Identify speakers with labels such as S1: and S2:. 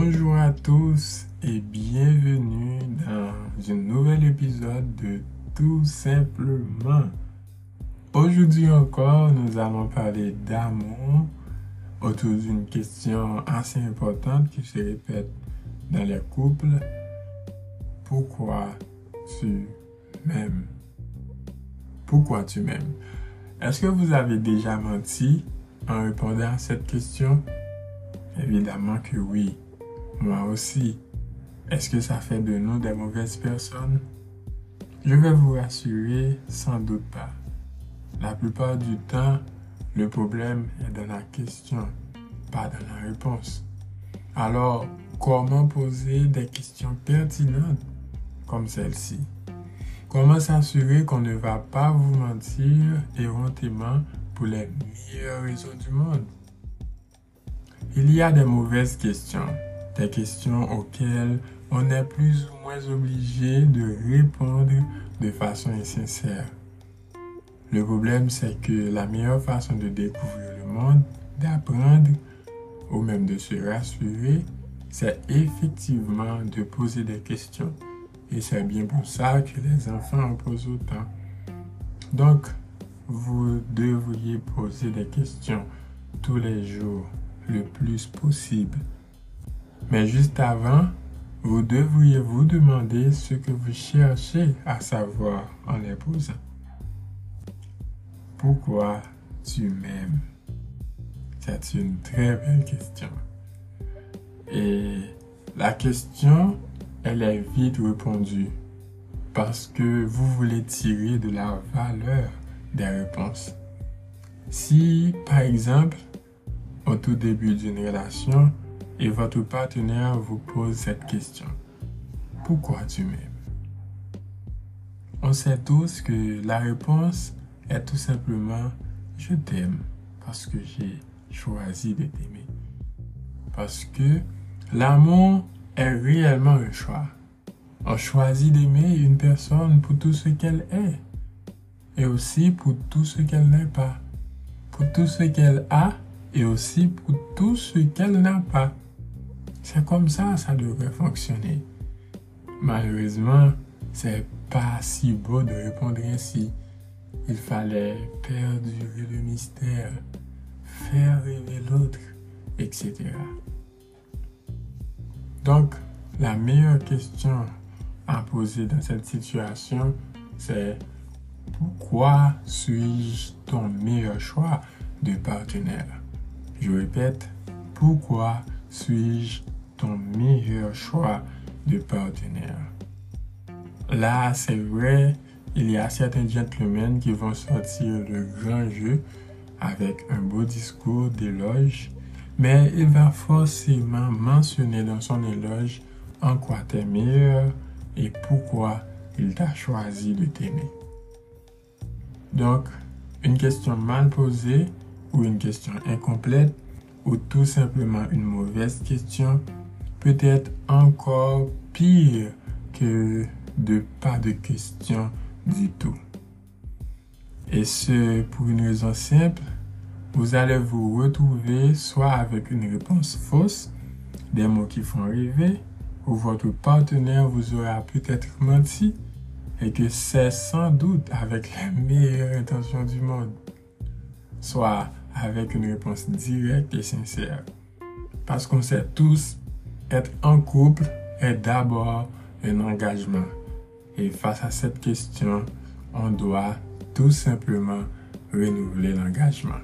S1: Bonjour à tous et bienvenue dans un nouvel épisode de Tout simplement. Aujourd'hui encore, nous allons parler d'amour autour d'une question assez importante qui se répète dans les couples. Pourquoi tu m'aimes? Pourquoi tu m'aimes? Est-ce que vous avez déjà menti en répondant à cette question? Évidemment que oui. Moi aussi. Est-ce que ça fait de nous des mauvaises personnes? Je vais vous rassurer, sans doute pas. La plupart du temps, le problème est dans la question, pas dans la réponse. Alors, comment poser des questions pertinentes comme celle-ci? Comment s'assurer qu'on ne va pas vous mentir éhontément pour les meilleures raisons du monde? Il y a des mauvaises questions des questions auxquelles on est plus ou moins obligé de répondre de façon insincère. Le problème, c'est que la meilleure façon de découvrir le monde, d'apprendre ou même de se rassurer, c'est effectivement de poser des questions. Et c'est bien pour ça que les enfants en posent autant. Donc, vous devriez poser des questions tous les jours, le plus possible. Mais juste avant, vous devriez vous demander ce que vous cherchez à savoir en les posant. Pourquoi tu m'aimes? C'est une très belle question. Et la question, elle est vite répondue parce que vous voulez tirer de la valeur des réponses. Si, par exemple, au tout début d'une relation, et votre partenaire vous pose cette question. Pourquoi tu m'aimes? On sait tous que la réponse est tout simplement je t'aime parce que j'ai choisi de t'aimer. Parce que l'amour est réellement un choix. On choisit d'aimer une personne pour tout ce qu'elle est et aussi pour tout ce qu'elle n'est pas. Pour tout ce qu'elle a et aussi pour tout ce qu'elle n'a pas. C'est comme ça, ça devrait fonctionner. Malheureusement, c'est pas si beau de répondre ainsi. Il fallait perdurer le mystère, faire rêver l'autre, etc. Donc, la meilleure question à poser dans cette situation, c'est pourquoi suis-je ton meilleur choix de partenaire? Je répète, pourquoi suis-je ton meilleur choix de partenaire. Là, c'est vrai, il y a certains gentlemen qui vont sortir le grand jeu avec un beau discours d'éloge, mais il va forcément mentionner dans son éloge en quoi tu es meilleur et pourquoi il t'a choisi de t'aimer. Donc, une question mal posée ou une question incomplète ou tout simplement une mauvaise question peut-être encore pire que de pas de questions du tout. Et ce, pour une raison simple, vous allez vous retrouver soit avec une réponse fausse, des mots qui font rêver, ou votre partenaire vous aura peut-être menti, et que c'est sans doute avec les meilleures intentions du monde, soit avec une réponse directe et sincère. Parce qu'on sait tous être en couple est d'abord un engagement. Et face à cette question, on doit tout simplement renouveler l'engagement.